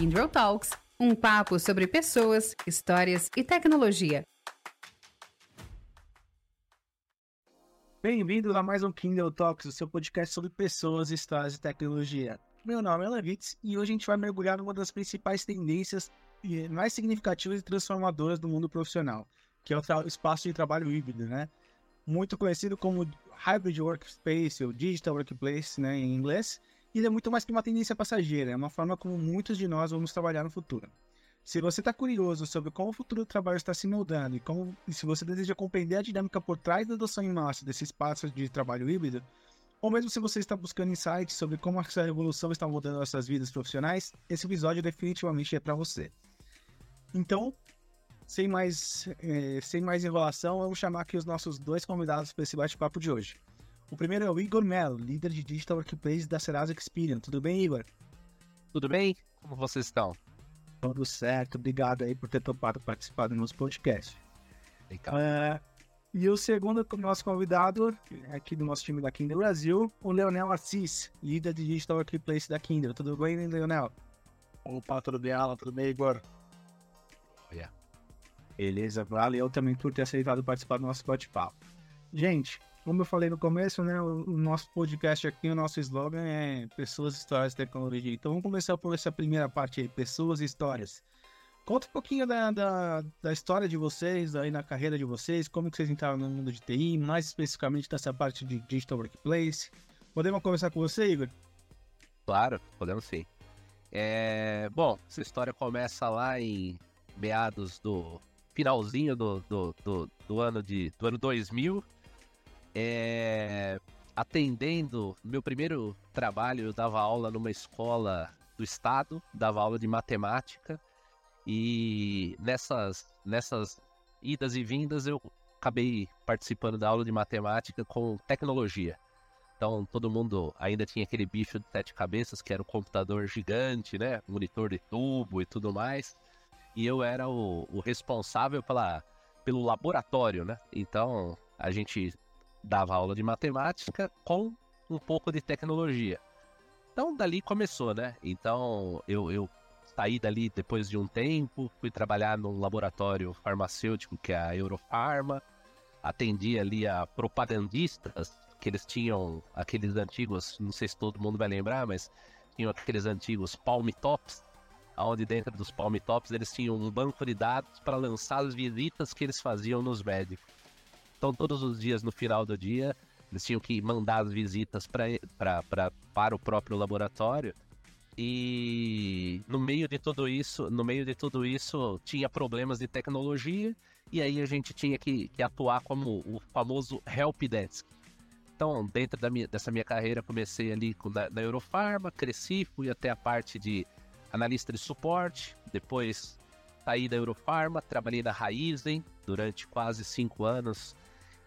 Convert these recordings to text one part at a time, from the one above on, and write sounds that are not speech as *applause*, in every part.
Kindle Talks, um papo sobre pessoas, histórias e tecnologia. Bem-vindo a mais um Kindle Talks, o seu podcast sobre pessoas, histórias e tecnologia. Meu nome é Levitz e hoje a gente vai mergulhar numa das principais tendências mais significativas e transformadoras do mundo profissional, que é o espaço de trabalho híbrido, né? Muito conhecido como Hybrid Workspace ou Digital Workplace, né, em inglês, ele é muito mais que uma tendência passageira, é uma forma como muitos de nós vamos trabalhar no futuro. Se você está curioso sobre como o futuro do trabalho está se moldando e, como, e se você deseja compreender a dinâmica por trás da adoção em massa desse espaço de trabalho híbrido, ou mesmo se você está buscando insights sobre como essa revolução está mudando nossas vidas profissionais, esse episódio definitivamente é para você. Então, sem mais, eh, sem mais enrolação, vamos chamar aqui os nossos dois convidados para esse bate-papo de hoje. O primeiro é o Igor Mello, líder de Digital Workplace da Serasa Experience. Tudo bem, Igor? Tudo bem? Como vocês estão? Tudo certo, obrigado aí por ter topado participar do nosso podcast. Uh, e o segundo nosso convidado, aqui do nosso time da Kindle Brasil, o Leonel Assis, líder de Digital Workplace da Kindle. Tudo bem, Leonel? Opa, tudo bem, Alan? Tudo bem, Igor? Yeah. Beleza, valeu também por ter aceitado participar do nosso bate-papo. Gente, como eu falei no começo, né, o, nosso podcast aqui, o nosso slogan é Pessoas, Histórias e Tecnologia. Então vamos começar por essa primeira parte aí, Pessoas e Histórias. Conta um pouquinho da, da, da, história de vocês, aí na carreira de vocês, como que vocês entraram no mundo de TI, mais especificamente dessa parte de Digital Workplace. Podemos começar com você, Igor? Claro, podemos sim. É, bom, essa história começa lá em meados do finalzinho do, do, do, do ano de do ano 2000 é, atendendo meu primeiro trabalho, eu dava aula numa escola do estado, dava aula de matemática e nessas nessas idas e vindas eu acabei participando da aula de matemática com tecnologia. Então todo mundo ainda tinha aquele bicho de sete cabeças que era o um computador gigante, né, monitor de tubo e tudo mais. E eu era o, o responsável pela, pelo laboratório, né? Então a gente dava aula de matemática com um pouco de tecnologia. Então dali começou, né? Então eu, eu saí dali depois de um tempo, fui trabalhar num laboratório farmacêutico que é a Eurofarma, atendi ali a propagandistas, que eles tinham aqueles antigos, não sei se todo mundo vai lembrar, mas tinham aqueles antigos Palm Tops, onde dentro dos Palm Tops eles tinham um banco de dados para lançar as visitas que eles faziam nos médicos. Então, todos os dias, no final do dia, eles tinham que mandar as visitas pra, pra, pra, para o próprio laboratório. E no meio de tudo isso, no meio de tudo isso, tinha problemas de tecnologia, e aí a gente tinha que, que atuar como o famoso help desk. Então, dentro da minha, dessa minha carreira, comecei ali com, na, Eurofarma, cresci, fui até a parte de analista de suporte, depois saí da Eurofarma, trabalhei na Raizen durante quase cinco anos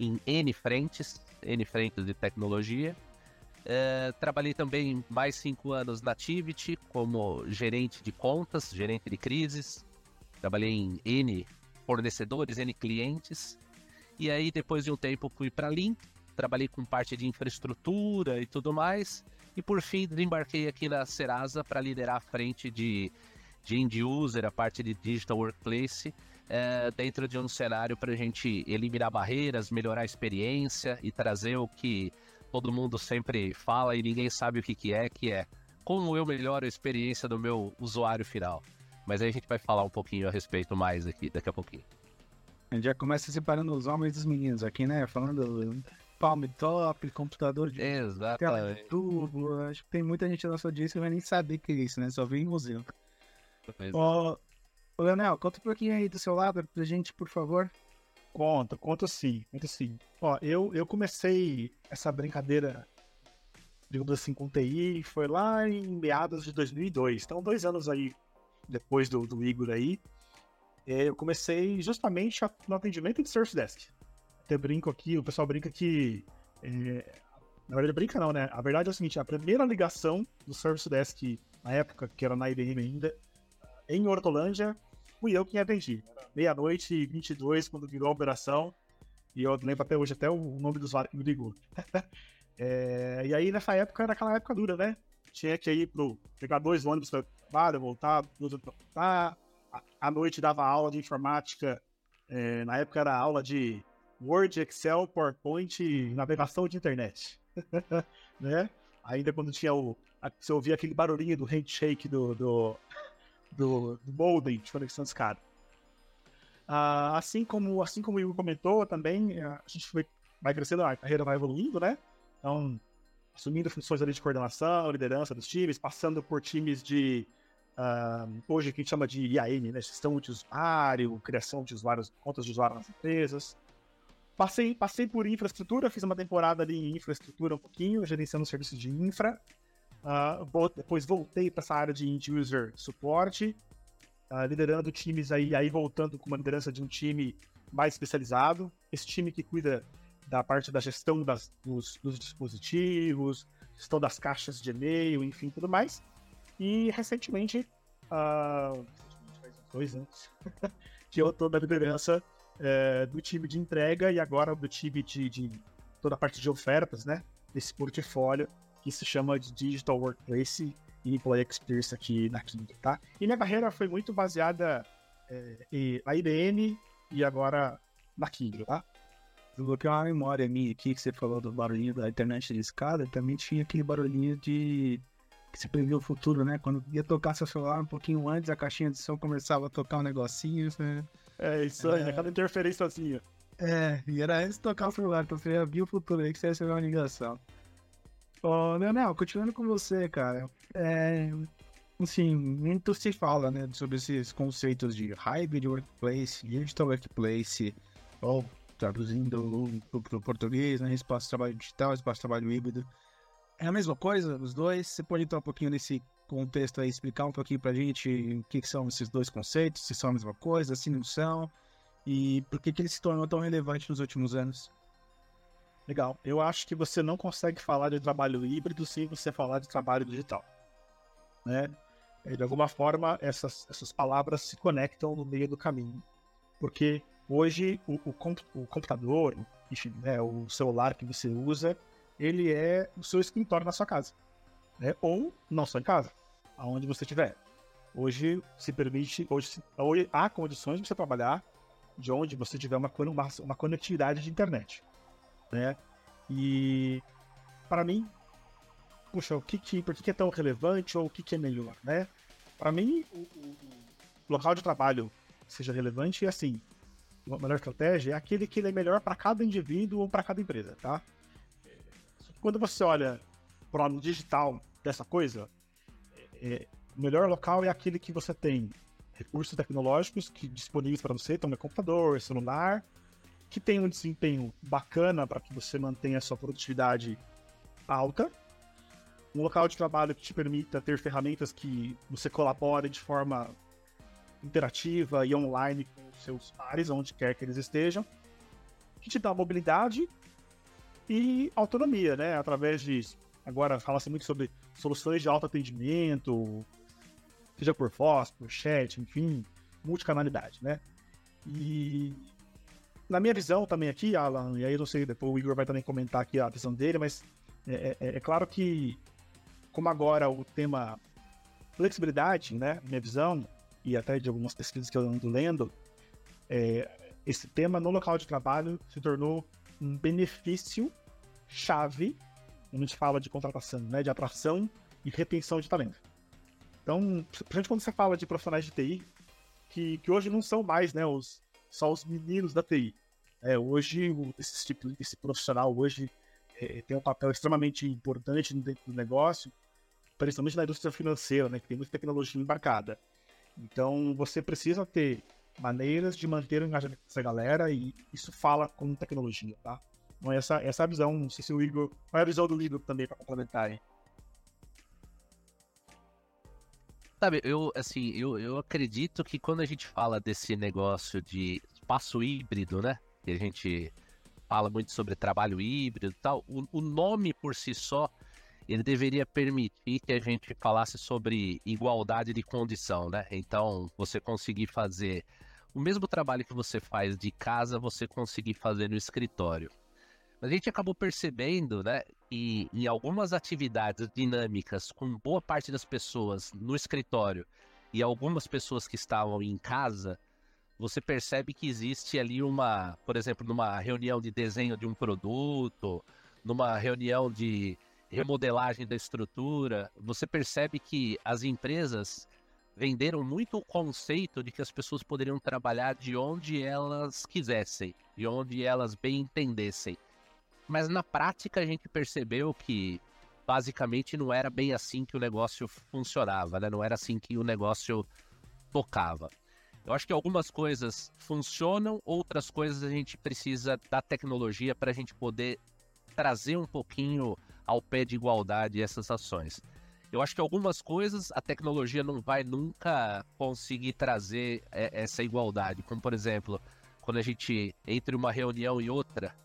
em N frentes, N frentes de tecnologia. É, trabalhei também mais cinco anos na Tivity como gerente de contas, gerente de crises. Trabalhei em N fornecedores, N clientes. E aí, depois de um tempo, fui para a Link, trabalhei com parte de infraestrutura e tudo mais. E por fim, desembarquei aqui na Serasa para liderar a frente de, de end user, a parte de digital workplace é, dentro de um cenário para a gente eliminar barreiras, melhorar a experiência e trazer o que todo mundo sempre fala e ninguém sabe o que, que é, que é como eu melhoro a experiência do meu usuário final. Mas aí a gente vai falar um pouquinho a respeito mais aqui daqui a pouquinho. A gente já começa separando os homens dos meninos aqui, né? Falando palm top, computador de Exatamente. de tubo. Acho que tem muita gente na nossa audiência que vai nem saber o que é isso, né? Só vem em museu. Ó, Ô, Leonel, conta um pouquinho aí do seu lado pra gente, por favor. Conta, conta sim, conta sim. Ó, eu, eu comecei essa brincadeira, digamos assim, com TI, foi lá em meados de 2002. Então, dois anos aí depois do, do Igor aí, é, eu comecei justamente no atendimento de Service Desk. Até brinco aqui, o pessoal brinca que. É, na verdade, brinca não, né? A verdade é o seguinte: a primeira ligação do Service Desk na época, que era na IBM ainda, em Hortolândia, fui eu quem atendi. Meia-noite e 22, quando virou a operação. E eu lembro até hoje até o nome do usuário que me ligou. *laughs* é, e aí, nessa época, era aquela época dura, né? tinha que ir pro. pegar dois ônibus para trabalho, voltar, duas para voltar. À noite dava aula de informática. É, na época era aula de Word, Excel, PowerPoint navegação de internet. *laughs* né? Ainda quando tinha o. Você ouvia aquele barulhinho do handshake do, do, do, do modem de conexão escada. Ah, assim como assim como o Igor comentou também, a gente foi, vai crescendo, a carreira vai evoluindo, né? Então, assumindo funções ali de coordenação, liderança dos times, passando por times de uh, hoje que a gente chama de IAM, né? Gestão de usuário, criação de usuários, contas de usuário nas empresas. Passei, passei por infraestrutura, fiz uma temporada ali em infraestrutura um pouquinho, gerenciando serviços de infra. Uh, depois voltei para essa área de end user suporte, uh, liderando times aí, aí voltando com uma liderança de um time mais especializado. Esse time que cuida da parte da gestão das, dos, dos dispositivos, gestão das caixas de e-mail, enfim, tudo mais. E recentemente, uh, dois anos, *laughs* que eu estou na liderança é, do time de entrega e agora do time de, de, toda a parte de ofertas, né? Desse portfólio que se chama de Digital Workplace e Employee Experience aqui na Kindle, tá? E minha carreira foi muito baseada é, na IBM e agora na Kindle, tá? Desbloqueei uma memória minha aqui que você falou do barulhinho da internet de escada, também tinha aquele barulhinho de que se previa o futuro, né? Quando ia tocar seu celular um pouquinho antes, a caixinha de som começava a tocar um negocinho, né? É, isso aí, é... cada interferência assim. É, e era antes de tocar o celular, então você já viu o futuro aí que você recebeu uma ligação. Ô, Leonel, continuando com você, cara. É, assim, muito se fala, né, sobre esses conceitos de hybrid workplace, digital workplace, ou traduzindo para o português, né, espaço de trabalho digital, espaço de trabalho híbrido. É a mesma coisa, os dois? Você pode entrar um pouquinho nesse contexto aí, explicar um pouquinho pra gente o que, são esses dois conceitos, se são a mesma coisa, se não são, e por que, que ele se tornou tão relevante nos últimos anos? Legal. Eu acho que você não consegue falar de trabalho híbrido sem você falar de trabalho digital. Né? De alguma forma, essas, essas palavras se conectam no meio do caminho. Porque hoje o, o, o computador, enfim, né, o celular que você usa, ele é o seu escritório na sua casa. Né? Ou não só em casa, aonde você estiver. Hoje se permite, hoje, hoje há condições de você trabalhar de onde você tiver uma, uma, uma conectividade de internet. Né? E para mim, puxa, o que, que por que, que é tão relevante ou o que, que é melhor, né? Para mim, o, o, o, local de trabalho seja relevante e assim, a melhor estratégia é aquele que é melhor para cada indivíduo ou para cada empresa, tá? quando você olha para o digital dessa coisa, é, o melhor local é aquele que você tem recursos tecnológicos que disponíveis para você, então é computador, celular, que tem um desempenho bacana para que você mantenha a sua produtividade alta, um local de trabalho que te permita ter ferramentas que você colabore de forma interativa e online com os seus pares, onde quer que eles estejam, que te dá mobilidade e autonomia, né? Através de. Agora fala-se muito sobre soluções de alto atendimento, seja por voz, por chat, enfim, multicanalidade, né? E na minha visão também aqui, Alan, e aí eu não sei, depois o Igor vai também comentar aqui a visão dele, mas é, é, é claro que, como agora o tema flexibilidade, né, minha visão, e até de algumas pesquisas que eu ando lendo, é, esse tema no local de trabalho se tornou um benefício chave quando a gente fala de contratação, né, de atração e retenção de talento. Então, principalmente quando você fala de profissionais de TI, que, que hoje não são mais né, os, só os meninos da TI. É, hoje, esse, tipo, esse profissional hoje é, tem um papel extremamente importante dentro do negócio, principalmente na indústria financeira, né, que tem muita tecnologia embarcada. Então, você precisa ter maneiras de manter o engajamento dessa galera e isso fala com tecnologia, tá? Então essa, essa é a visão, não sei se o Igor... Qual é a visão do Igor também para complementar aí? Sabe, eu, assim, eu, eu acredito que quando a gente fala desse negócio de espaço híbrido, né? Que a gente fala muito sobre trabalho híbrido e tal, o, o nome por si só ele deveria permitir que a gente falasse sobre igualdade de condição, né? Então, você conseguir fazer o mesmo trabalho que você faz de casa, você conseguir fazer no escritório. Mas a gente acabou percebendo, né, que em algumas atividades dinâmicas, com boa parte das pessoas no escritório e algumas pessoas que estavam em casa, você percebe que existe ali uma, por exemplo, numa reunião de desenho de um produto, numa reunião de remodelagem da estrutura, você percebe que as empresas venderam muito o conceito de que as pessoas poderiam trabalhar de onde elas quisessem, de onde elas bem entendessem. Mas na prática a gente percebeu que basicamente não era bem assim que o negócio funcionava, né? Não era assim que o negócio tocava. Eu acho que algumas coisas funcionam, outras coisas a gente precisa da tecnologia para a gente poder trazer um pouquinho ao pé de igualdade essas ações. Eu acho que algumas coisas a tecnologia não vai nunca conseguir trazer é, essa igualdade, como por exemplo, quando a gente entre uma reunião e outra,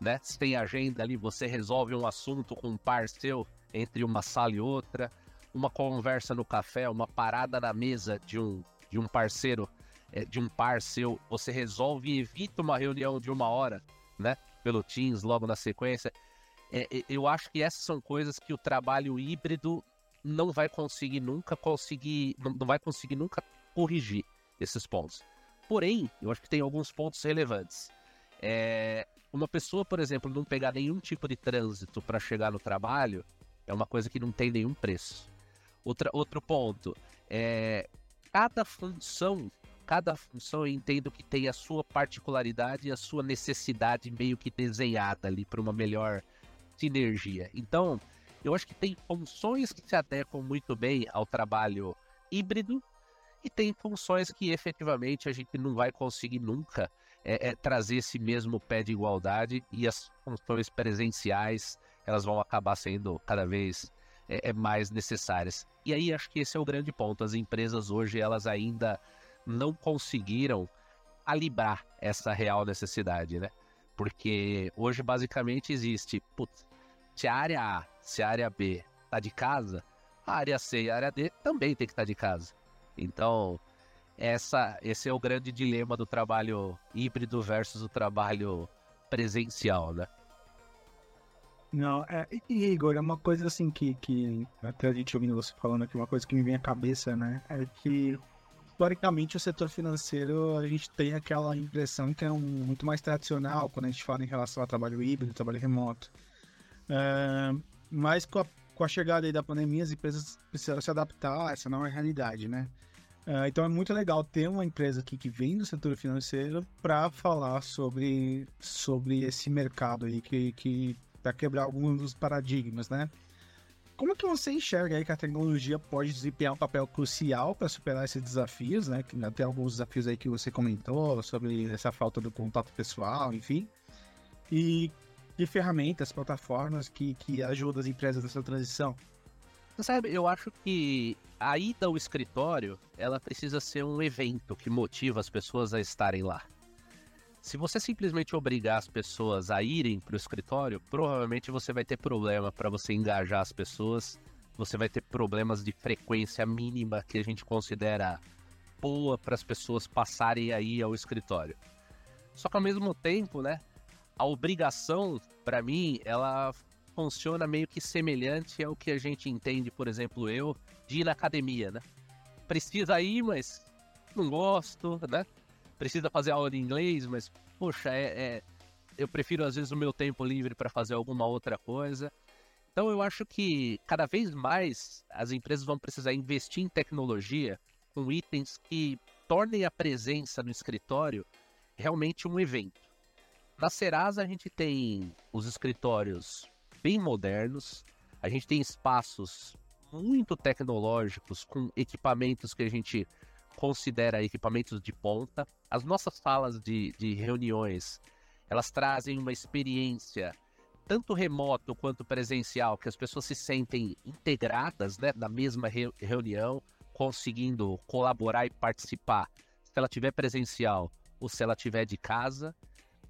né? Se tem agenda ali, você resolve um assunto com um par seu entre uma sala e outra, uma conversa no café, uma parada na mesa de um, de um parceiro, é, de um par seu, você resolve e evita uma reunião de uma hora, né? Pelo Teams logo na sequência. É, eu acho que essas são coisas que o trabalho híbrido não vai conseguir nunca conseguir, não vai conseguir nunca corrigir esses pontos. Porém, eu acho que tem alguns pontos relevantes. É, uma pessoa, por exemplo, não pegar nenhum tipo de trânsito para chegar no trabalho é uma coisa que não tem nenhum preço. Outra, outro ponto é cada função, cada função eu entendo que tem a sua particularidade e a sua necessidade meio que desenhada ali para uma melhor sinergia. Então, eu acho que tem funções que se adequam muito bem ao trabalho híbrido e tem funções que efetivamente a gente não vai conseguir nunca é, é, trazer esse mesmo pé de igualdade e as funções presenciais elas vão acabar sendo cada vez é, é mais necessárias. E aí acho que esse é o grande ponto. As empresas hoje elas ainda não conseguiram calibrar essa real necessidade, né? Porque hoje basicamente existe, putz, se a área A, se a área B tá de casa, a área C e a área D também tem que estar tá de casa. Então, essa, esse é o grande dilema do trabalho híbrido versus o trabalho presencial, né? Não, é, Igor, é uma coisa assim que, que até a gente ouvindo você falando aqui, uma coisa que me vem à cabeça, né? É que historicamente o setor financeiro a gente tem aquela impressão que é um, muito mais tradicional quando a gente fala em relação ao trabalho híbrido, trabalho remoto. É, mas com a, com a chegada da pandemia, as empresas precisaram se adaptar a essa nova realidade, né? É, então é muito legal ter uma empresa aqui que vem do setor financeiro para falar sobre, sobre esse mercado aí, que, que para quebrar alguns dos paradigmas, né? Como que você enxerga aí que a tecnologia pode desempenhar um papel crucial para superar esses desafios, né? Que até alguns desafios aí que você comentou sobre essa falta do contato pessoal, enfim. E de ferramentas, plataformas que, que ajudam as empresas nessa transição? Sabe, eu acho que a ida ao escritório, ela precisa ser um evento que motiva as pessoas a estarem lá. Se você simplesmente obrigar as pessoas a irem para o escritório, provavelmente você vai ter problema para você engajar as pessoas. Você vai ter problemas de frequência mínima que a gente considera boa para as pessoas passarem aí ao escritório. Só que ao mesmo tempo, né, a obrigação, para mim, ela funciona meio que semelhante ao que a gente entende, por exemplo, eu, de ir na academia, né? Precisa ir, mas não gosto, né? Precisa fazer aula de inglês, mas, poxa, é, é eu prefiro às vezes o meu tempo livre para fazer alguma outra coisa. Então eu acho que cada vez mais as empresas vão precisar investir em tecnologia com itens que tornem a presença no escritório realmente um evento. Na Serasa a gente tem os escritórios bem modernos, a gente tem espaços muito tecnológicos com equipamentos que a gente considera equipamentos de ponta. As nossas salas de, de reuniões, elas trazem uma experiência tanto remoto quanto presencial, que as pessoas se sentem integradas né, na mesma re reunião, conseguindo colaborar e participar, se ela tiver presencial ou se ela tiver de casa.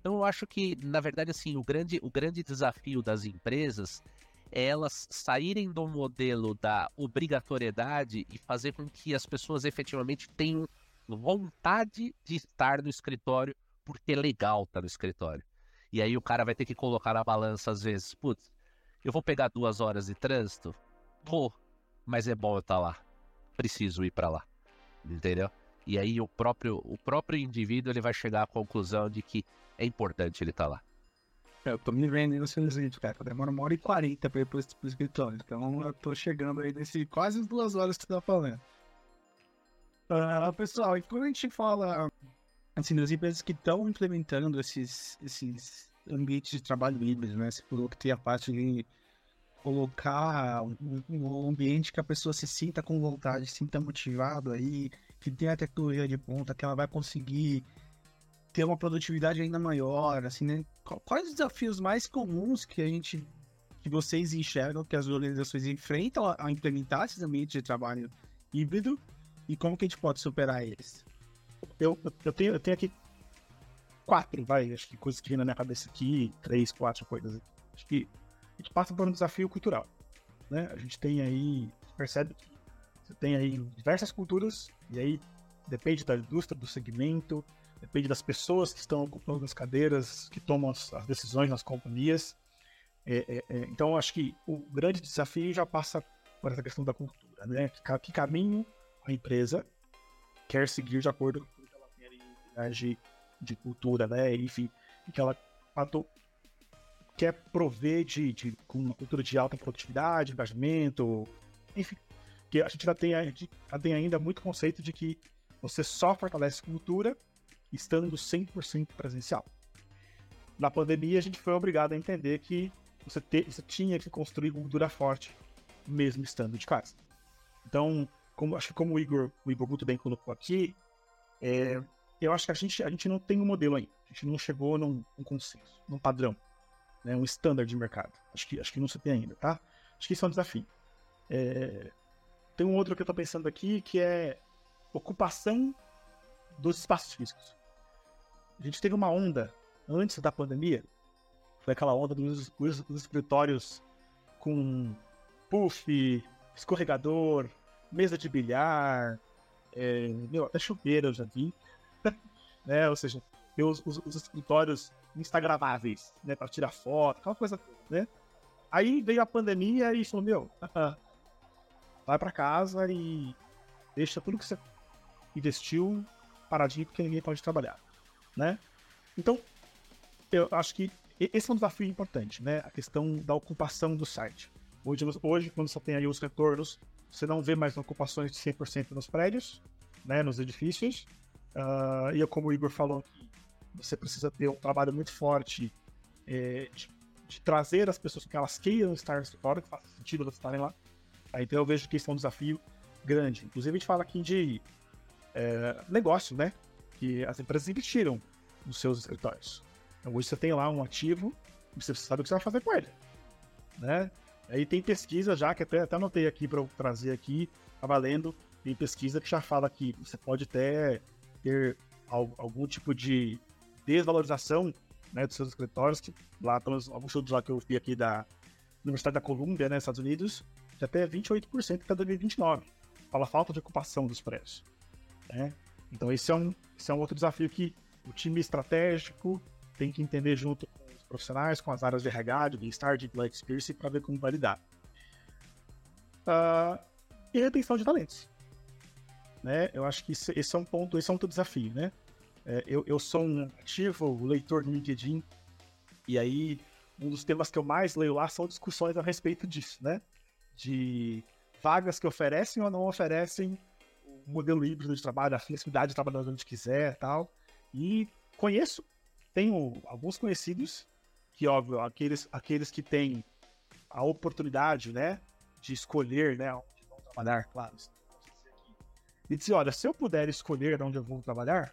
Então eu acho que, na verdade, assim, o grande, o grande desafio das empresas é elas saírem do modelo da obrigatoriedade e fazer com que as pessoas efetivamente tenham vontade de estar no escritório porque é legal estar no escritório. E aí o cara vai ter que colocar na balança às vezes, putz, Eu vou pegar duas horas de trânsito? Vou, mas é bom eu estar tá lá. Preciso ir para lá. Entendeu? E aí o próprio, o próprio indivíduo ele vai chegar à conclusão de que é importante ele estar tá lá. Eu tô me vendo no seu vídeo, cara. Demora uma hora e quarenta pra ir pro, pro escritório. Então eu tô chegando aí nesse quase duas horas que você tá falando. Uh, pessoal, e quando a gente fala assim, das empresas que estão implementando esses, esses ambientes de trabalho híbrido, né? Você falou que tem a parte de colocar um, um, ambiente que a pessoa se sinta com vontade, se sinta motivado aí, que tem a tecnologia de ponta, que ela vai conseguir ter uma produtividade ainda maior, assim, né? Quais os desafios mais comuns que a gente, que vocês enxergam que as organizações enfrentam ao implementar esses ambientes de trabalho híbrido e como que a gente pode superar eles? Eu, eu, tenho, eu tenho aqui quatro, vai, acho que coisas que vem na minha cabeça aqui, três, quatro coisas. Acho que a gente passa por um desafio cultural, né? A gente tem aí, percebe que você tem aí diversas culturas, e aí depende da indústria, do segmento, depende das pessoas que estão ocupando as cadeiras, que tomam as, as decisões nas companhias. É, é, é, então, acho que o grande desafio já passa por essa questão da cultura, né? Que, que caminho a empresa quer seguir de acordo com o que ela tem de de cultura, né? Enfim, que ela quer prover de, de, com uma cultura de alta produtividade, engajamento, enfim, que a gente já tem, já tem ainda muito conceito de que você só fortalece cultura estando 100% presencial. Na pandemia, a gente foi obrigado a entender que você, te, você tinha que construir cultura forte, mesmo estando de casa. Então, como, acho que como o Igor, o Igor muito bem colocou aqui, é, eu acho que a gente, a gente não tem um modelo ainda. A gente não chegou num, num consenso, num padrão, né, um standard de mercado. Acho que, acho que não se tem ainda, tá? Acho que isso é um desafio. É... Tem um outro que eu estou pensando aqui que é ocupação dos espaços físicos. A gente teve uma onda antes da pandemia, foi aquela onda dos, dos escritórios com puff, escorregador, mesa de bilhar, é, meu, até chuveiro eu já vi *laughs* né? Ou seja, os, os, os escritórios instagramáveis, né? Para tirar foto, aquela coisa né? Aí veio a pandemia e falou, meu, vai para casa e deixa tudo que você investiu paradinho porque ninguém pode trabalhar, né? Então, eu acho que esse é um desafio importante, né? A questão da ocupação do site. Hoje, hoje quando você tem aí os retornos, você não vê mais ocupações de 100% nos prédios, né, nos edifícios, Uh, e como o Igor falou, você precisa ter um trabalho muito forte é, de, de, trazer as pessoas que elas queiram estar fora, que faça sentido elas estarem lá. Aí, então eu vejo que isso é um desafio grande. Inclusive a gente fala aqui de é, negócio, né? Que as empresas investiram nos seus escritórios. Então hoje você tem lá um ativo, você sabe o que você vai fazer com ele, né? Aí tem pesquisa já, que até, até anotei aqui para trazer aqui, tá valendo, tem pesquisa que já fala que você pode até ter algum tipo de desvalorização né, dos seus escritórios, que lá alguns estudos lá que eu vi aqui da Universidade da Colômbia, né, Estados Unidos, de até 28% até 2029. Fala falta de ocupação dos prédios. Né? Então esse é, um, esse é um outro desafio que o time estratégico tem que entender junto com os profissionais, com as áreas de RH, de bem-estar, de Black Experience, para ver como vai lidar. Uh, e retenção de talentos né? Eu acho que esse, esse é um ponto, esse é um outro desafio, né? É, eu, eu sou um ativo leitor do LinkedIn e aí um dos temas que eu mais leio lá são discussões a respeito disso, né? De vagas que oferecem ou não oferecem o modelo híbrido de trabalho, a flexibilidade de trabalhar onde quiser tal. E conheço, tenho alguns conhecidos que, óbvio, aqueles, aqueles que têm a oportunidade, né, de escolher, né, onde vão trabalhar, claro, e dizer, olha, se eu puder escolher onde eu vou trabalhar,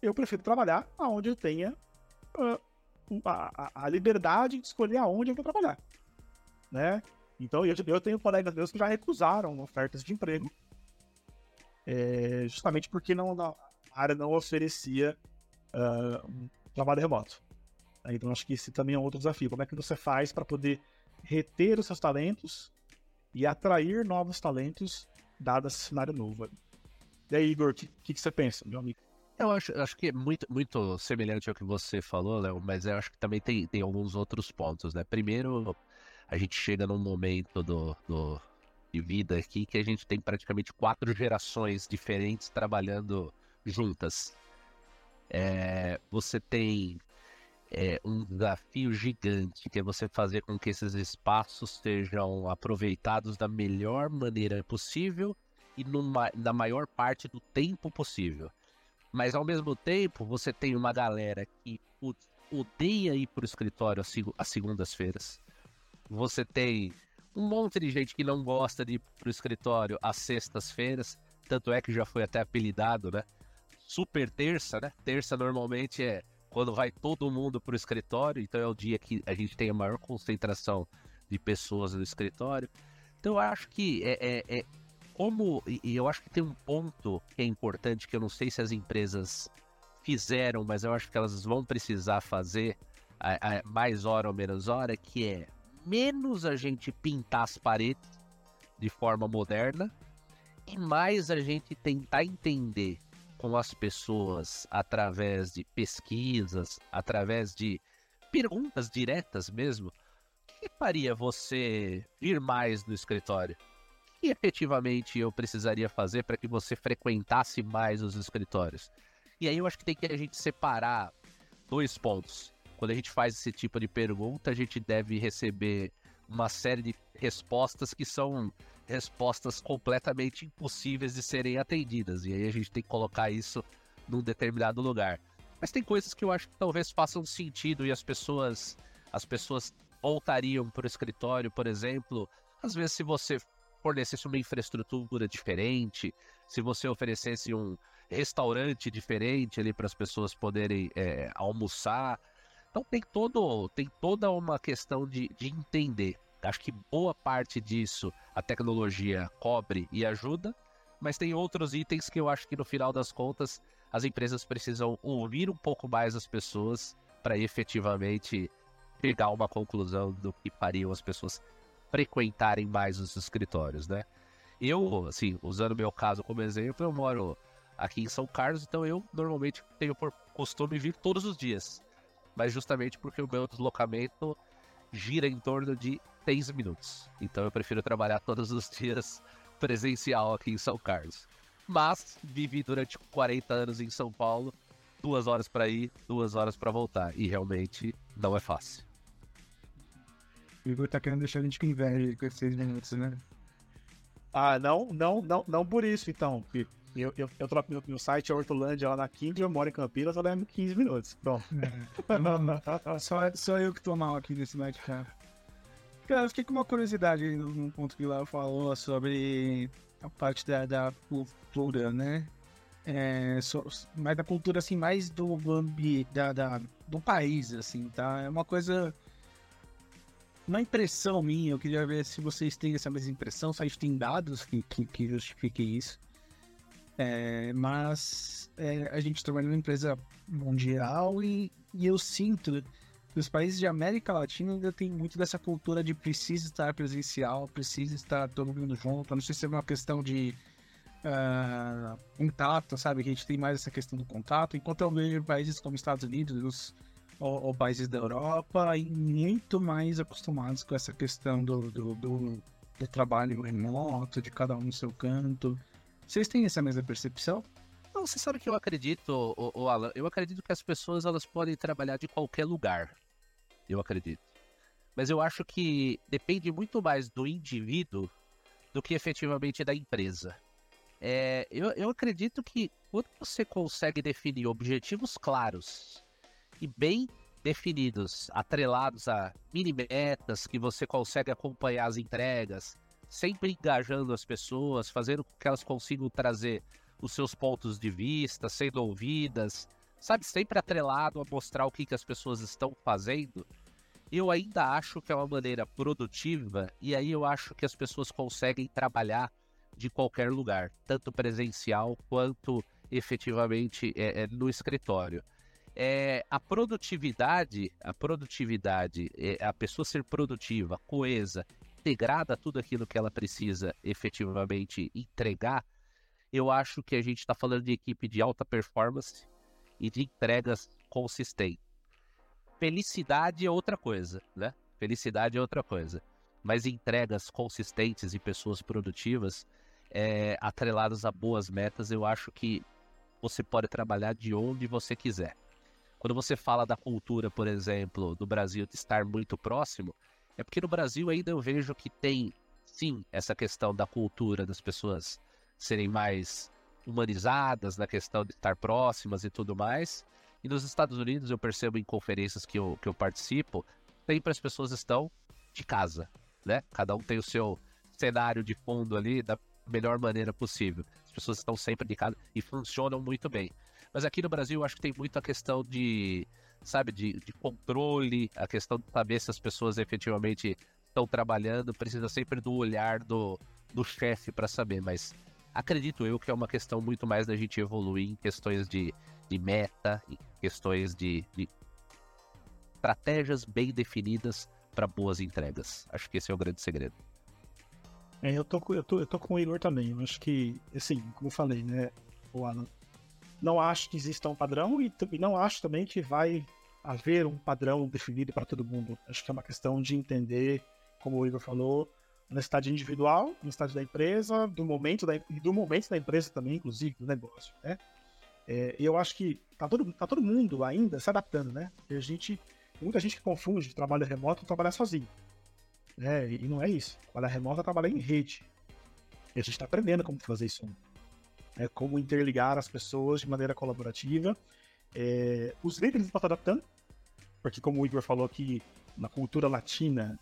eu prefiro trabalhar aonde eu tenha uh, a, a, liberdade de escolher aonde eu vou trabalhar, né? Então, eu, eu tenho colegas meus que já recusaram ofertas de emprego, é, justamente porque não, a área não oferecia uh, trabalho remoto. Então, acho que esse também é um outro desafio. Como é que você faz para poder reter os seus talentos e atrair novos talentos, dado esse cenário novo? E aí, Igor, o que, que, que, você pensa, meu amigo? Eu acho, acho que é muito, muito semelhante ao que você falou, Léo, mas eu acho que também tem, tem alguns outros pontos, né? Primeiro, a gente chega num momento do, do, de vida aqui que a gente tem praticamente quatro gerações diferentes trabalhando juntas. É, você tem é, um desafio gigante que é você fazer com que esses espaços sejam aproveitados da melhor maneira possível e numa, na maior parte do tempo possível. Mas ao mesmo tempo, você tem uma galera que odeia ir para o escritório às segundas-feiras. Você tem um monte de gente que não gosta de ir para o escritório às sextas-feiras. Tanto é que já foi até apelidado, né? Super terça, né? Terça normalmente é quando vai todo mundo para o escritório, então é o dia que a gente tem a maior concentração de pessoas no escritório. Então eu acho que é, é, é como. E eu acho que tem um ponto que é importante que eu não sei se as empresas fizeram, mas eu acho que elas vão precisar fazer a, a, mais hora ou menos hora, que é menos a gente pintar as paredes de forma moderna e mais a gente tentar entender com as pessoas através de pesquisas, através de perguntas diretas mesmo. O que faria você vir mais no escritório? O que efetivamente eu precisaria fazer para que você frequentasse mais os escritórios? E aí eu acho que tem que a gente separar dois pontos. Quando a gente faz esse tipo de pergunta, a gente deve receber uma série de respostas que são respostas completamente impossíveis de serem atendidas. E aí a gente tem que colocar isso num determinado lugar. Mas tem coisas que eu acho que talvez façam sentido e as pessoas as pessoas voltariam para o escritório, por exemplo. Às vezes, se você fornecesse uma infraestrutura diferente, se você oferecesse um restaurante diferente ali para as pessoas poderem é, almoçar. Então tem todo tem toda uma questão de, de entender Acho que boa parte disso a tecnologia cobre e ajuda, mas tem outros itens que eu acho que no final das contas as empresas precisam ouvir um pouco mais as pessoas para efetivamente pegar uma conclusão do que fariam as pessoas frequentarem mais os escritórios, né? Eu, assim, usando meu caso como exemplo, eu moro aqui em São Carlos, então eu normalmente tenho por costume vir todos os dias. Mas justamente porque o meu deslocamento gira em torno de 10 minutos. Então eu prefiro trabalhar todos os dias presencial aqui em São Carlos. Mas vivi durante 40 anos em São Paulo, duas horas para ir, duas horas para voltar. E realmente não é fácil. O Igor tá querendo deixar a gente com inveja com esses minutos, né? Ah, não, não, não, não por isso, então. Eu, eu, eu troco meu, meu site é Hortolândia lá na King, eu moro em Campinas, eu levo 15 minutos. Pronto. É. *laughs* só, só eu que tô mal aqui nesse cara. Cara, eu fiquei com uma curiosidade no ponto que lá falou sobre a parte da, da cultura, né? É, so, mas da cultura, assim, mais do ambiente, da, da, do país, assim, tá? É uma coisa... Uma impressão minha, eu queria ver se vocês têm essa mesma impressão, se a gente tem dados que, que, que justifiquem isso. É, mas é, a gente trabalha numa empresa mundial e, e eu sinto os países de América Latina ainda tem muito dessa cultura de precisa estar presencial, precisa estar todo mundo junto. Não sei se é uma questão de uh, contato, sabe? Que a gente tem mais essa questão do contato. Enquanto eu vejo países como Estados Unidos ou, ou países da Europa muito mais acostumados com essa questão do, do, do, do trabalho remoto, de cada um no seu canto. Vocês têm essa mesma percepção? Não, você sabe que eu acredito, o, o Alan, eu acredito que as pessoas elas podem trabalhar de qualquer lugar. Eu acredito. Mas eu acho que depende muito mais do indivíduo do que efetivamente da empresa. É, eu, eu acredito que quando você consegue definir objetivos claros e bem definidos, atrelados a mini metas, que você consegue acompanhar as entregas, sempre engajando as pessoas, fazendo com que elas consigam trazer os seus pontos de vista, sendo ouvidas, sabe, sempre atrelado a mostrar o que, que as pessoas estão fazendo, eu ainda acho que é uma maneira produtiva e aí eu acho que as pessoas conseguem trabalhar de qualquer lugar, tanto presencial quanto efetivamente é, é, no escritório. É, a produtividade, a produtividade, é, a pessoa ser produtiva, coesa, integrada a tudo aquilo que ela precisa efetivamente entregar, eu acho que a gente está falando de equipe de alta performance e de entregas consistentes. Felicidade é outra coisa, né? Felicidade é outra coisa. mas entregas consistentes e pessoas produtivas, é, atreladas a boas metas, eu acho que você pode trabalhar de onde você quiser. Quando você fala da cultura, por exemplo, do Brasil de estar muito próximo, é porque no Brasil ainda eu vejo que tem, sim, essa questão da cultura das pessoas serem mais humanizadas na questão de estar próximas e tudo mais. E nos Estados Unidos, eu percebo em conferências que eu, que eu participo, sempre as pessoas estão de casa, né? Cada um tem o seu cenário de fundo ali da melhor maneira possível. As pessoas estão sempre de casa e funcionam muito bem. Mas aqui no Brasil, eu acho que tem muito a questão de, sabe, de, de controle, a questão de saber se as pessoas efetivamente estão trabalhando, precisa sempre do olhar do, do chefe para saber, mas acredito eu que é uma questão muito mais da gente evoluir em questões de, de meta, em questões de, de estratégias bem definidas para boas entregas. Acho que esse é o grande segredo. É, eu, tô, eu, tô, eu tô com o Igor também. Eu acho que, assim, como eu falei, né, o Alan, não acho que exista um padrão e, e não acho também que vai haver um padrão definido para todo mundo. Acho que é uma questão de entender, como o Igor falou, na cidade individual, na cidade da empresa, do momento da, do momento da empresa também, inclusive, do negócio, né? É, eu acho que tá todo, tá todo mundo ainda se adaptando, né? A gente, muita gente que confunde trabalho remoto com trabalhar sozinho. Né? E não é isso. Trabalhar remoto é trabalhar em rede. E a gente está aprendendo como fazer isso. Né? Como interligar as pessoas de maneira colaborativa. É, os líderes estão se adaptando, porque como o Igor falou aqui, na cultura latina,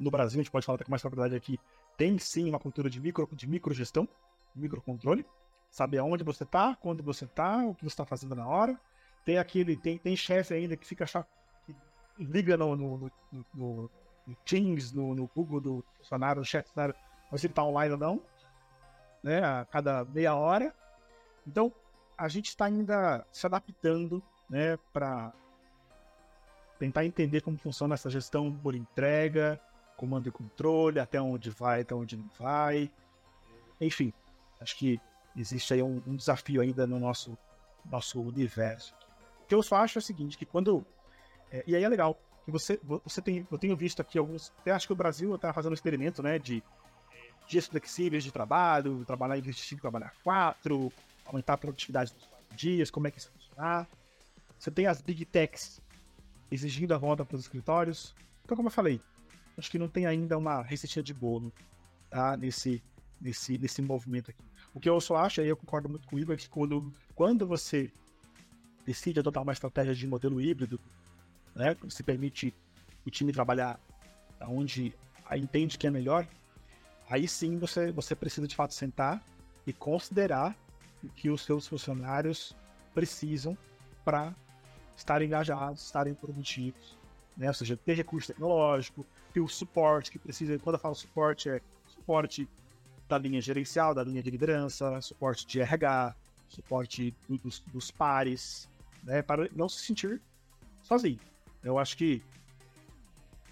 no Brasil, a gente pode falar com mais propriedade aqui, tem sim uma cultura de, micro, de microgestão, microcontrole. Saber aonde você está, quando você está, o que você está fazendo na hora. Tem aquele, tem, tem chefe ainda que fica que liga no, no, no, no, no Teams, no, no, Google do funcionário, do chefe funcionário, se ele está online ou não, né? A cada meia hora. Então, a gente está ainda se adaptando, né, para tentar entender como funciona essa gestão por entrega, comando e controle, até onde vai, até onde não vai. Enfim, acho que existe aí um, um desafio ainda no nosso, nosso universo. O que eu só acho é o seguinte, que quando... É, e aí é legal, que você, você tem, eu tenho visto aqui alguns, até acho que o Brasil está fazendo um experimento, né, de dias flexíveis de trabalho, trabalhar em 25, trabalhar 4, aumentar a produtividade nos 4 dias, como é que isso funcionar. Você tem as big techs exigindo a volta para os escritórios. Então, como eu falei, acho que não tem ainda uma receitinha de bolo tá? nesse, nesse, nesse movimento aqui. O que eu só acho, aí eu concordo muito com o Igor, é que quando, quando você decide adotar uma estratégia de modelo híbrido, né, se permite o time trabalhar onde entende que é melhor, aí sim você, você precisa de fato sentar e considerar o que os seus funcionários precisam para estarem engajados, estarem produtivos, né? Ou seja, ter recurso tecnológico, ter o suporte que precisa. Quando eu falo suporte, é suporte da linha gerencial, da linha de liderança, suporte de RH, suporte dos, dos pares, né? Para não se sentir sozinho. Eu acho que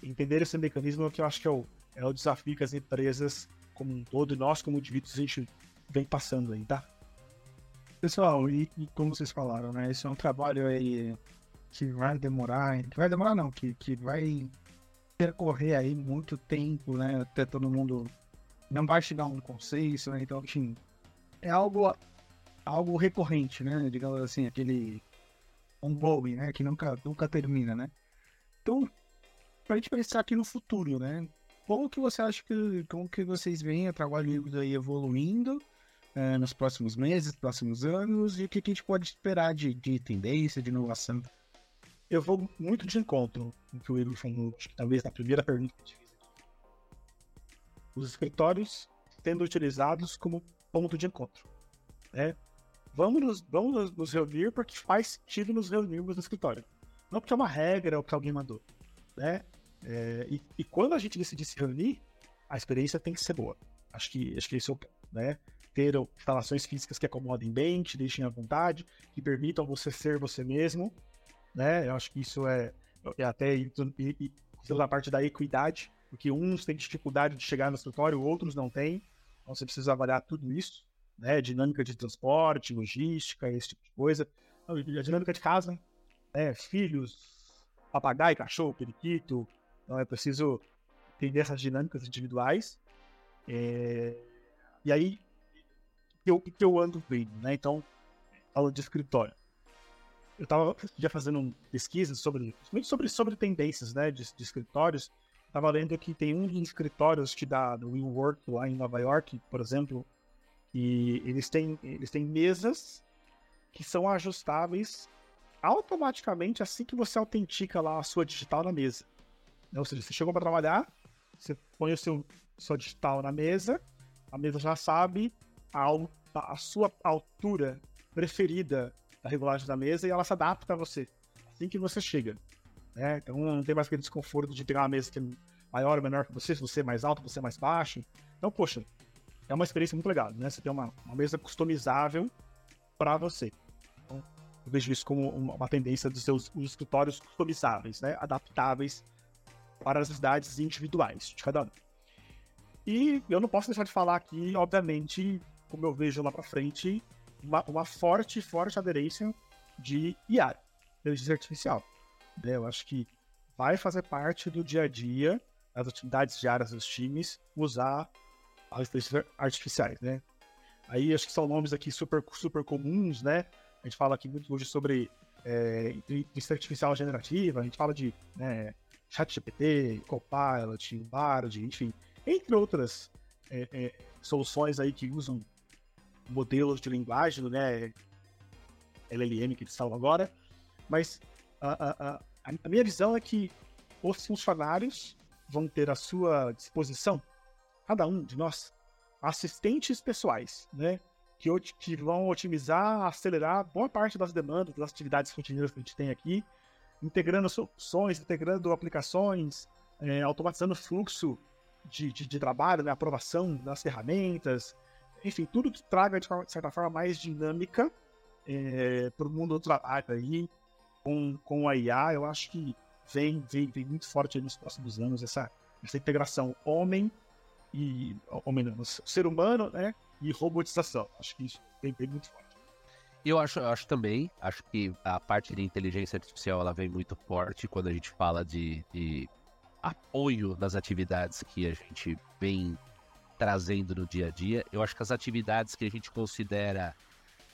entender esse mecanismo é o que eu acho que é o, é o desafio que as empresas como um todo, e nós como indivíduos, a gente vem passando aí, tá? Pessoal, e, e, como vocês falaram, né? Esse é um trabalho aí que vai demorar, que vai demorar não, que, que vai percorrer aí muito tempo, né? Até todo mundo não vai chegar a um consenso, né? Então, enfim, é algo, algo recorrente, né? Digamos assim, aquele ongoing, né? Que nunca, nunca termina, né? Então, pra gente pensar aqui no futuro, né? Como que você acha que, como que vocês veem o trabalho aí evoluindo é, nos próximos meses, próximos anos, e o que, que a gente pode esperar de, de tendência, de inovação? Eu vou muito de encontro com o que o Igor falou, acho que talvez na primeira pergunta que a gente fez aqui. Os escritórios sendo utilizados como ponto de encontro. Né? Vamos, nos, vamos nos reunir porque faz sentido nos reunirmos no escritório. Não porque é uma regra ou porque alguém mandou. Né? É, e, e, quando a gente decidir se reunir, a experiência tem que ser boa. Acho que, acho que esse é o ponto. Né? Ter instalações físicas que acomodem bem, te deixem à vontade, que permitam você ser você mesmo né? Eu acho que isso é, é até e, parte da equidade, porque uns têm dificuldade de chegar no escritório, outros não têm. Então você precisa avaliar tudo isso, né? Dinâmica de transporte, logística, esse tipo de coisa. A dinâmica de casa, né? Filhos, papagaio, cachorro, periquito. Então é preciso entender essas dinâmicas individuais. É... E aí, que, que eu ando vendo, né? Então, aula de escritório. Eu estava já fazendo pesquisas sobre, sobre, sobre tendências, né, de, de escritórios. Estava lendo que tem um dos escritórios que dá do WeWork lá em Nova York, por exemplo, e eles têm, eles têm mesas que são ajustáveis automaticamente assim que você autentica lá a sua digital na mesa. Ou seja, você chegou para trabalhar, você põe o seu sua digital na mesa, a mesa já sabe a, a sua altura preferida da regulagem da mesa e ela se adapta a você assim que você chega. Né? Então não tem mais aquele desconforto de pegar uma mesa que é maior ou menor que você, se você é mais alto, você é mais baixo. Então, poxa, é uma experiência muito legal, né? Você tem uma, uma mesa customizável para você. Então, eu vejo isso como uma, uma tendência dos seus escritórios customizáveis, né? Adaptáveis para as necessidades individuais de cada um. E eu não posso deixar de falar aqui, obviamente, como eu vejo lá para frente, uma, uma, forte, forte aderência de IA, inteligência artificial. Né? Eu acho que vai fazer parte do dia a dia, das atividades diárias dos times, usar as inteligências artificiais, né? Aí acho que são nomes aqui super, super comuns, né? A gente fala aqui muito hoje sobre é, inteligência artificial generativa, a gente fala de né, ChatGPT, Copilot, Bard, enfim, entre outras é, é, soluções aí que usam modelos de linguagem, né? LLM que eles falam agora. Mas a, a, a, minha visão é que os funcionários vão ter à sua disposição, cada um de nós, assistentes pessoais, né? Que, que vão otimizar, acelerar boa parte das demandas, das atividades rotineiras que a gente tem aqui, integrando soluções, integrando aplicações, é, automatizando o fluxo de, de, de trabalho, né, aprovação das ferramentas, enfim, tudo que traga de, certa forma mais dinâmica é, para o mundo do trabalho aí com, com a IA, eu acho que vem, vem, vem muito forte nos próximos anos essa, essa integração homem e homem não, ser humano, né, e robotização. Acho que isso vem, vem muito forte. Eu acho, eu acho também, acho que a parte de inteligência artificial ela vem muito forte quando a gente fala de, de apoio nas atividades que a gente vem trazendo no dia a dia. Eu acho que as atividades que a gente considera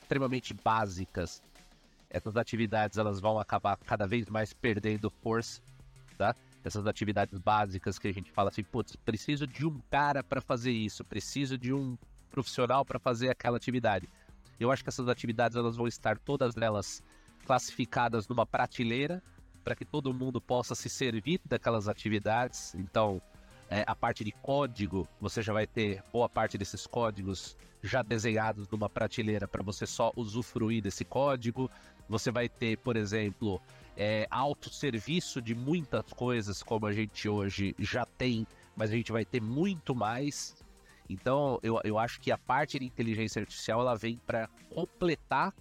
extremamente básicas, essas atividades elas vão acabar cada vez mais perdendo força, tá? Essas atividades básicas que a gente fala assim, putz, preciso de um cara para fazer isso, preciso de um profissional para fazer aquela atividade. Eu acho que essas atividades elas vão estar todas elas classificadas numa prateleira para que todo mundo possa se servir daquelas atividades. Então, é, a parte de código, você já vai ter boa parte desses códigos já desenhados numa prateleira para você só usufruir desse código. Você vai ter, por exemplo, é, autosserviço de muitas coisas como a gente hoje já tem, mas a gente vai ter muito mais. Então, eu, eu acho que a parte de inteligência artificial ela vem para completar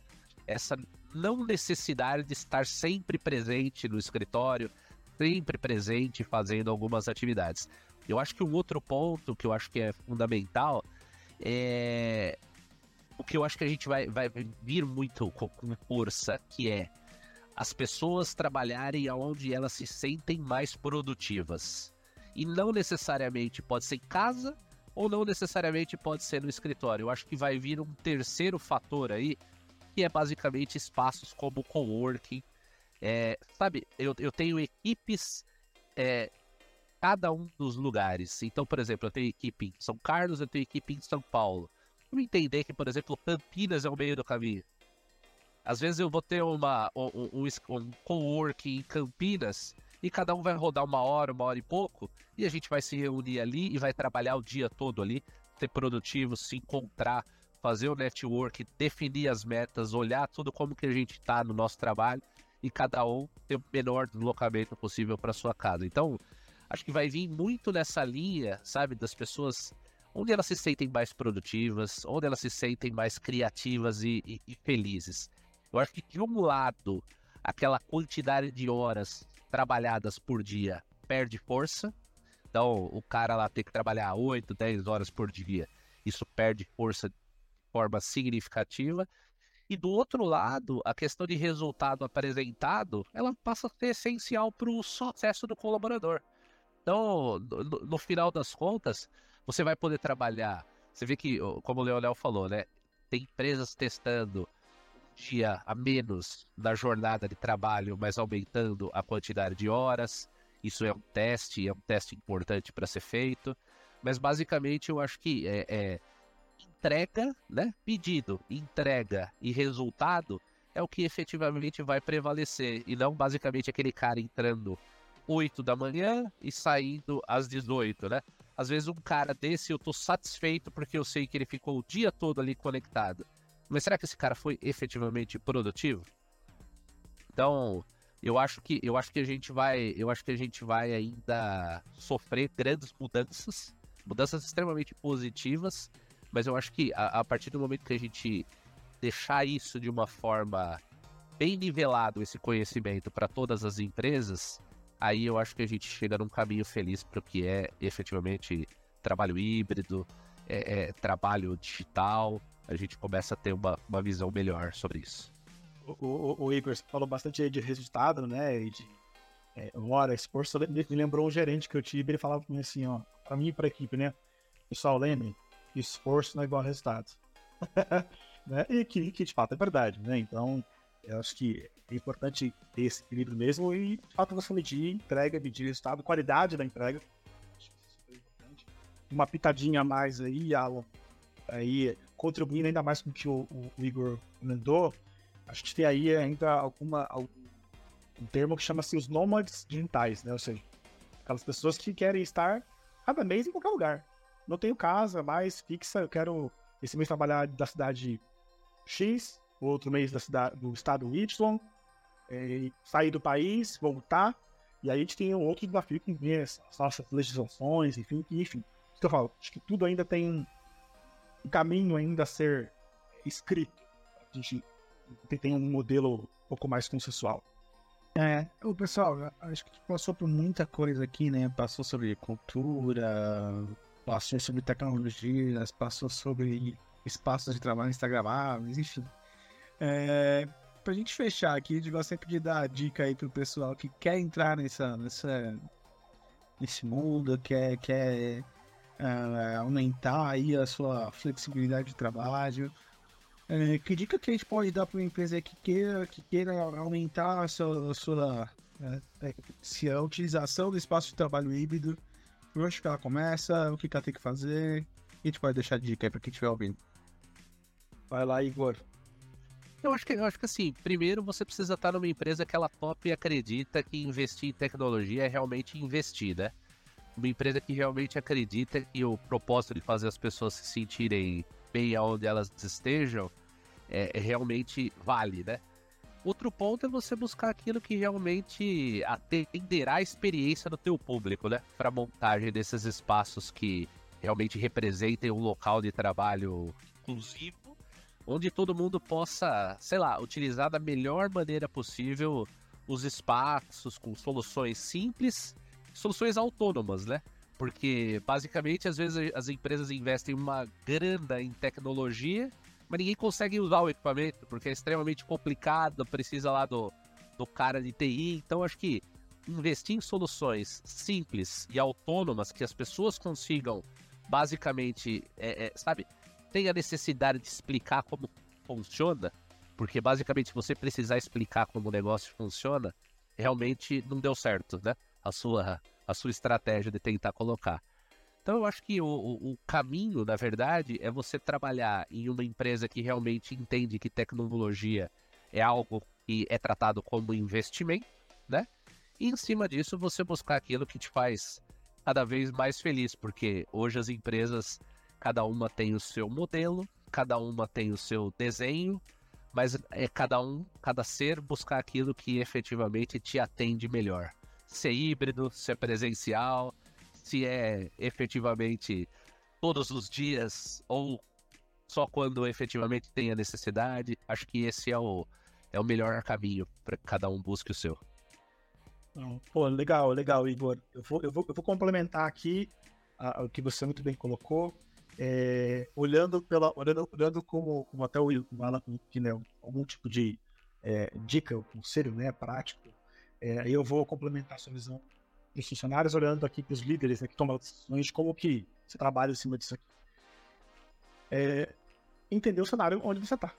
essa não necessidade de estar sempre presente no escritório, sempre presente fazendo algumas atividades. Eu acho que um outro ponto que eu acho que é fundamental é o que eu acho que a gente vai, vai vir muito com, com força, que é as pessoas trabalharem aonde elas se sentem mais produtivas. E não necessariamente pode ser em casa ou não necessariamente pode ser no escritório. Eu acho que vai vir um terceiro fator aí, que é basicamente espaços como coworking. É, sabe, eu, eu tenho equipes é, cada um dos lugares. Então, por exemplo, eu tenho equipe em São Carlos, eu tenho equipe em São Paulo. Vamos entender que, por exemplo, Campinas é o meio do caminho. Às vezes eu vou ter uma, um, um, um coworking em Campinas e cada um vai rodar uma hora, uma hora e pouco, e a gente vai se reunir ali e vai trabalhar o dia todo ali, ser produtivo, se encontrar, fazer o network, definir as metas, olhar tudo como que a gente está no nosso trabalho e cada um ter o menor deslocamento possível para sua casa. Então, acho que vai vir muito nessa linha, sabe, das pessoas onde elas se sentem mais produtivas, onde elas se sentem mais criativas e, e, e felizes. Eu acho que de um lado, aquela quantidade de horas trabalhadas por dia perde força. Então, o cara lá tem que trabalhar 8, 10 horas por dia. Isso perde força forma significativa. E do outro lado, a questão de resultado apresentado, ela passa a ser essencial para o sucesso do colaborador. Então, no, no, final das contas, você vai poder trabalhar. Você vê que, como o Leonel falou, né? Tem empresas testando dia a menos na jornada de trabalho, mas aumentando a quantidade de horas. Isso é um teste, é um teste importante para ser feito. Mas basicamente eu acho que é, é, entrega, né? Pedido, entrega e resultado é o que efetivamente vai prevalecer. E não basicamente aquele cara entrando 8 da manhã e saindo às 18, né? Às vezes um cara desse eu tô satisfeito porque eu sei que ele ficou o dia todo ali conectado. Mas será que esse cara foi efetivamente produtivo? Então, eu acho que eu acho que a gente vai, eu acho que a gente vai ainda sofrer grandes mudanças, mudanças extremamente positivas, mas eu acho que a, a partir do momento que a gente deixar isso de uma forma bem nivelado esse conhecimento para todas as empresas, aí eu acho que a gente chega num caminho feliz para o que é efetivamente trabalho híbrido, é, é, trabalho digital, a gente começa a ter uma, uma visão melhor sobre isso. O, o, o Igor falou bastante de resultado, né? E de é, hora, esforço. Me lembrou um gerente que eu tive, ele falava para mim assim, ó, para mim e para a equipe, né? Pessoal, lembre, esforço não é igual a resultado. *laughs* né? E que, que de fato é verdade, né? Então, eu acho que é importante ter esse equilíbrio mesmo e, de fato, você medir entrega, medir resultado, qualidade da entrega. Uma pitadinha a mais aí, Alan, aí contribuindo ainda mais com o que o, o, Igor comentou, a gente tem aí ainda alguma, algum, um termo que chama-se os nômades digitais, né? Ou seja, aquelas pessoas que querem estar cada mês em qualquer lugar. Não tenho casa mais fixa, eu quero esse mês trabalhar da cidade X, outro mês da cidade, do estado Y, é, sair do país, voltar, e aí a gente tem outro desafio vem as nossas legislações, enfim, enfim. Isso que eu falo, acho que tudo ainda tem um caminho ainda a ser escrito. A gente tem um modelo um pouco mais consensual. É, o pessoal, acho que passou por muita coisa aqui, né? Passou sobre cultura, passou sobre tecnologias, passou sobre espaços de trabalho instagramáveis, enfim. É, pra gente fechar aqui, eu gosto sempre de dar dica aí pro pessoal que quer entrar nessa, nessa, nesse mundo, quer, quer uh, aumentar aí a sua flexibilidade de trabalho. Uh, que dica que a gente pode dar para uma empresa que queira, que queira aumentar a sua, a sua uh, se a utilização do espaço de trabalho híbrido? Por onde que ela começa? O que, ela tem que fazer? a gente pode deixar dica aí para quem estiver ouvindo. Vai lá, Igor. Eu acho que, eu acho que assim, primeiro você precisa estar numa empresa que ela top e acredita que investir em tecnologia é realmente investir, né? uma empresa que realmente acredita que o propósito de fazer as pessoas se sentirem bem aonde elas estejam é, é realmente vale, né? Outro ponto é você buscar aquilo que realmente atenderá a experiência do teu público, né? Para montagem desses espaços que realmente representem um local de trabalho inclusivo, onde todo mundo possa, sei lá, utilizar da melhor maneira possível os espaços com soluções simples soluções autônomas, né? Porque basicamente às vezes as empresas investem uma grana em tecnologia, mas ninguém consegue usar o equipamento porque é extremamente complicado, precisa lá do, do cara de TI. Então acho que investir em soluções simples e autônomas que as pessoas consigam basicamente, é, é, sabe, tem a necessidade de explicar como funciona, porque basicamente você precisar explicar como o negócio funciona, realmente não deu certo, né? a sua, a sua estratégia de tentar colocar. Então eu acho que o, o, caminho, na verdade, é você trabalhar em uma empresa que realmente entende que tecnologia é algo que é tratado como investimento, né? E em cima disso você buscar aquilo que te faz cada vez mais feliz, porque hoje as empresas, cada uma tem o seu modelo, cada uma tem o seu desenho, mas é cada um, cada ser buscar aquilo que efetivamente te atende melhor se é híbrido, se é presencial, se é efetivamente todos os dias ou só quando efetivamente tem a necessidade. Acho que esse é o, é o melhor caminho para cada um busque o seu. Pô, legal, legal, Igor. Eu vou, eu vou, eu vou complementar aqui o que você muito bem colocou. É, olhando pela olhando, olhando como, como até o Alan que né, algum tipo de é, dica, conselho né, prático é, eu vou complementar a sua visão os funcionários, olhando aqui para os líderes né, que tomam decisões, como que você trabalha em cima disso aqui. É, entender o cenário onde você está.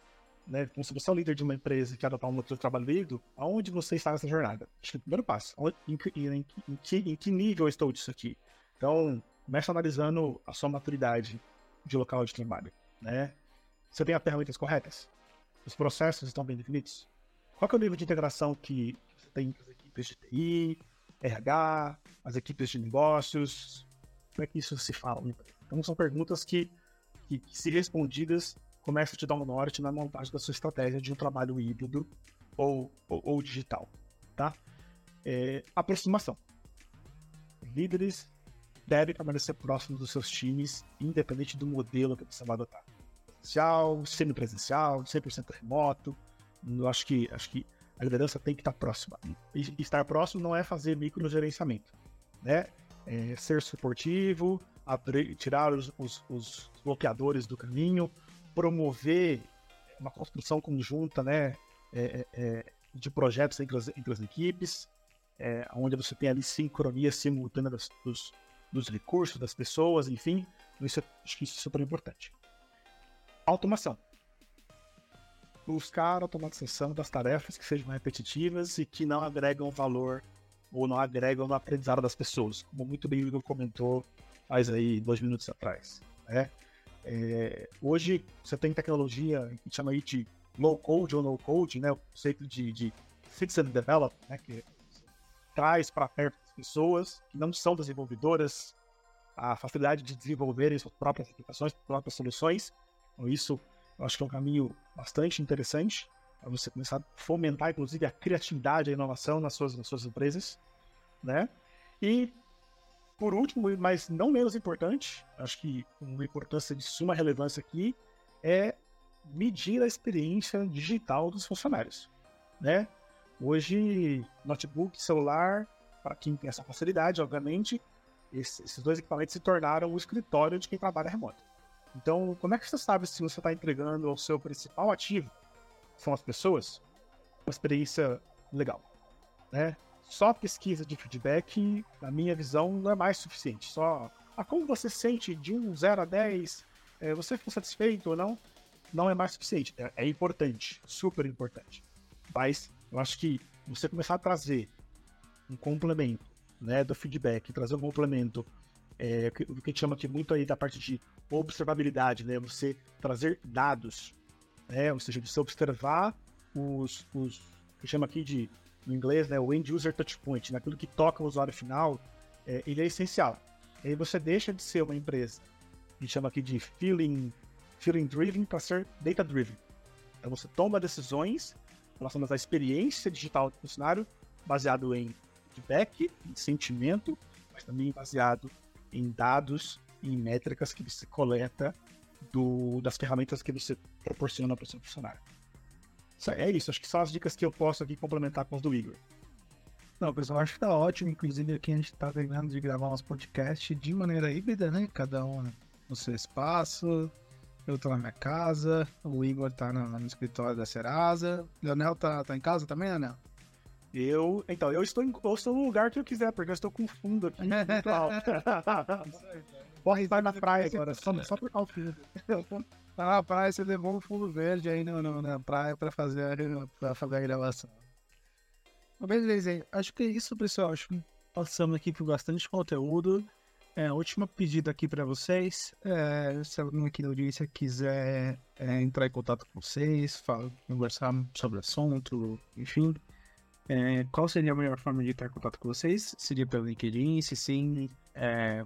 Né? Então, se você é o líder de uma empresa que adotar um modelo de trabalho líquido, aonde você está nessa jornada? Acho que é o primeiro passo. Onde, em, em, em, que, em que nível eu estou disso aqui? Então, comece analisando a sua maturidade de local de trabalho. Né? Você tem as ferramentas corretas? Os processos estão bem definidos? Qual é o nível de integração que você tem com as equipes de TI, RH, as equipes de negócios? Como é que isso se fala? Então, são perguntas que, que, que se respondidas, começam a te dar um norte na montagem da sua estratégia de um trabalho híbrido ou, ou, ou digital. Tá? É, aproximação. Líderes devem permanecer próximos dos seus times, independente do modelo que você vai adotar. Presencial, semipresencial, 100% remoto. Eu acho que, acho que a liderança tem que estar próxima. E estar próximo não é fazer microgerenciamento, né? É ser suportivo, abrir, tirar os, os, os, bloqueadores do caminho, promover uma construção conjunta, né? É, é, é de projetos entre as, entre as equipes, é, onde você tem ali sincronia simultânea das, dos, dos recursos, das pessoas, enfim. Isso, acho que isso é super importante. Automação buscar automatização das tarefas que sejam repetitivas e que não agregam valor ou não agregam no aprendizado das pessoas, como muito bem o Igor comentou faz aí dois minutos atrás. Né? É, hoje você tem tecnologia que chama aí de low code ou no code, né? o conceito de, de fix and develop, né? que traz para perto pessoas que não são desenvolvedoras a facilidade de desenvolverem suas próprias aplicações, próprias soluções. Então, isso eu acho que é um caminho bastante interessante para você começar a fomentar, inclusive, a criatividade e a inovação nas suas, nas suas empresas, né? E, por último, mas não menos importante, acho que uma importância de suma relevância aqui é medir a experiência digital dos funcionários, né? Hoje, notebook, celular, para quem tem essa facilidade, obviamente, esses dois equipamentos se tornaram o escritório de quem trabalha remoto. Então, como é que você sabe se você está entregando ao seu principal ativo, que são as pessoas, uma experiência legal? Né? Só pesquisa de feedback, na minha visão, não é mais suficiente. Só a como você sente de 1, 0 a 10, é, você ficou satisfeito ou não, não é mais suficiente. É, é importante, super importante. Mas eu acho que você começar a trazer um complemento né, do feedback, trazer um complemento é, o que a gente chama aqui muito aí da parte de observabilidade, né? Você trazer dados, né? Ou seja, você observar os, os que chama aqui de, no inglês, né? O end user touchpoint, naquilo que toca o usuário final, é, ele é essencial. E aí você deixa de ser uma empresa, que chama aqui de feeling, feeling driven para ser data driven. Então você toma decisões relacionadas à experiência digital do funcionário, baseado em feedback, em sentimento, mas também baseado em dados e em métricas que você coleta do, das ferramentas que você proporciona para o seu funcionário. É isso, acho que são as dicas que eu posso aqui complementar com os do Igor. Não, pessoal, acho que tá ótimo. Inclusive, aqui a gente tá terminando de gravar uns podcasts de maneira híbrida, né? Cada um no seu espaço. Eu tô na minha casa, o Igor tá no, no escritório da Serasa. Leonel tá, tá em casa também, Leonel? Eu, então, eu estou, em, eu estou no lugar que eu quiser, porque eu estou com fundo aqui. Corre, *laughs* vai na praia agora, só, só por causa fundo. Tá na praia, você levou um fundo verde aí no, no, na praia para fazer, pra fazer a gravação. Mas beleza, acho que é isso, pessoal. Acho que passamos aqui por bastante conteúdo. É, última pedido aqui para vocês. É, se alguém aqui da audiência quiser é, entrar em contato com vocês, falar, conversar sobre o assunto, enfim, é, qual seria a melhor forma de entrar em contato com vocês? Seria pelo LinkedIn? Se sim, é,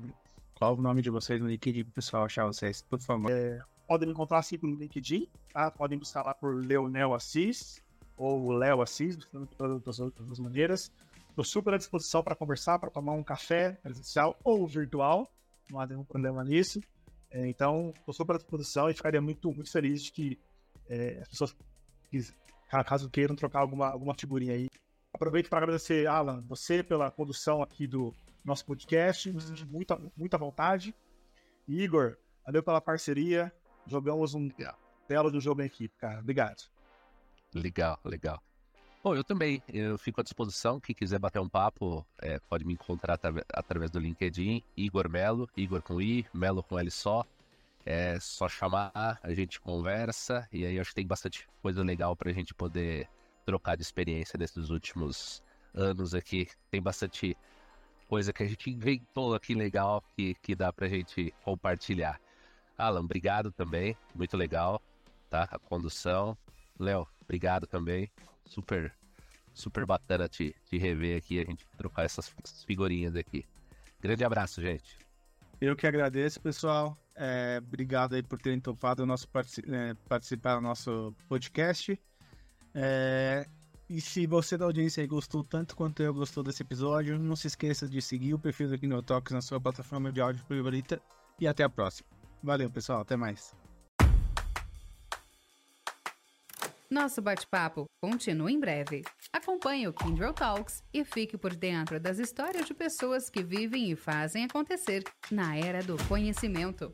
qual o nome de vocês no LinkedIn para o pessoal achar vocês, por favor? É, podem me encontrar assim no LinkedIn, tá? Podem buscar lá por Leonel Assis ou Léo Assis, de todas as maneiras. Estou super à disposição para conversar, para tomar um café presencial ou virtual, não há nenhum problema nisso. É, então, estou super à disposição e ficaria muito, muito feliz de que é, as pessoas, caso queiram trocar alguma, alguma figurinha aí, Aproveito para agradecer, Alan, você pela condução aqui do nosso podcast. Muita, muita vontade. Igor, valeu pela parceria. Jogamos um belo do jogo em equipe, cara. Obrigado. Legal, legal. Bom, eu também. Eu fico à disposição. Quem quiser bater um papo, é, pode me encontrar através do LinkedIn. Igor Melo, Igor com I, Melo com L só. É só chamar, a gente conversa. E aí acho que tem bastante coisa legal pra gente poder trocar de experiência nesses últimos anos aqui. Tem bastante coisa que a gente inventou aqui legal que, que dá pra gente compartilhar. Alan, obrigado também. Muito legal, tá? A condução. Léo, obrigado também super, super bacana te, te rever aqui, a gente trocar essas figurinhas aqui. Grande abraço, gente. Eu que agradeço, pessoal. É, obrigado aí por terem topado nosso é, participar do nosso podcast. É, e se você da audiência aí gostou tanto quanto eu gostou desse episódio, não se esqueça de seguir o perfil do Kinotalks na sua plataforma de áudio favorita. E até a próxima. Valeu, pessoal. Até mais. Nosso bate-papo continua em breve. Acompanhe o Kindle Talks e fique por dentro das histórias de pessoas que vivem e fazem acontecer na era do conhecimento.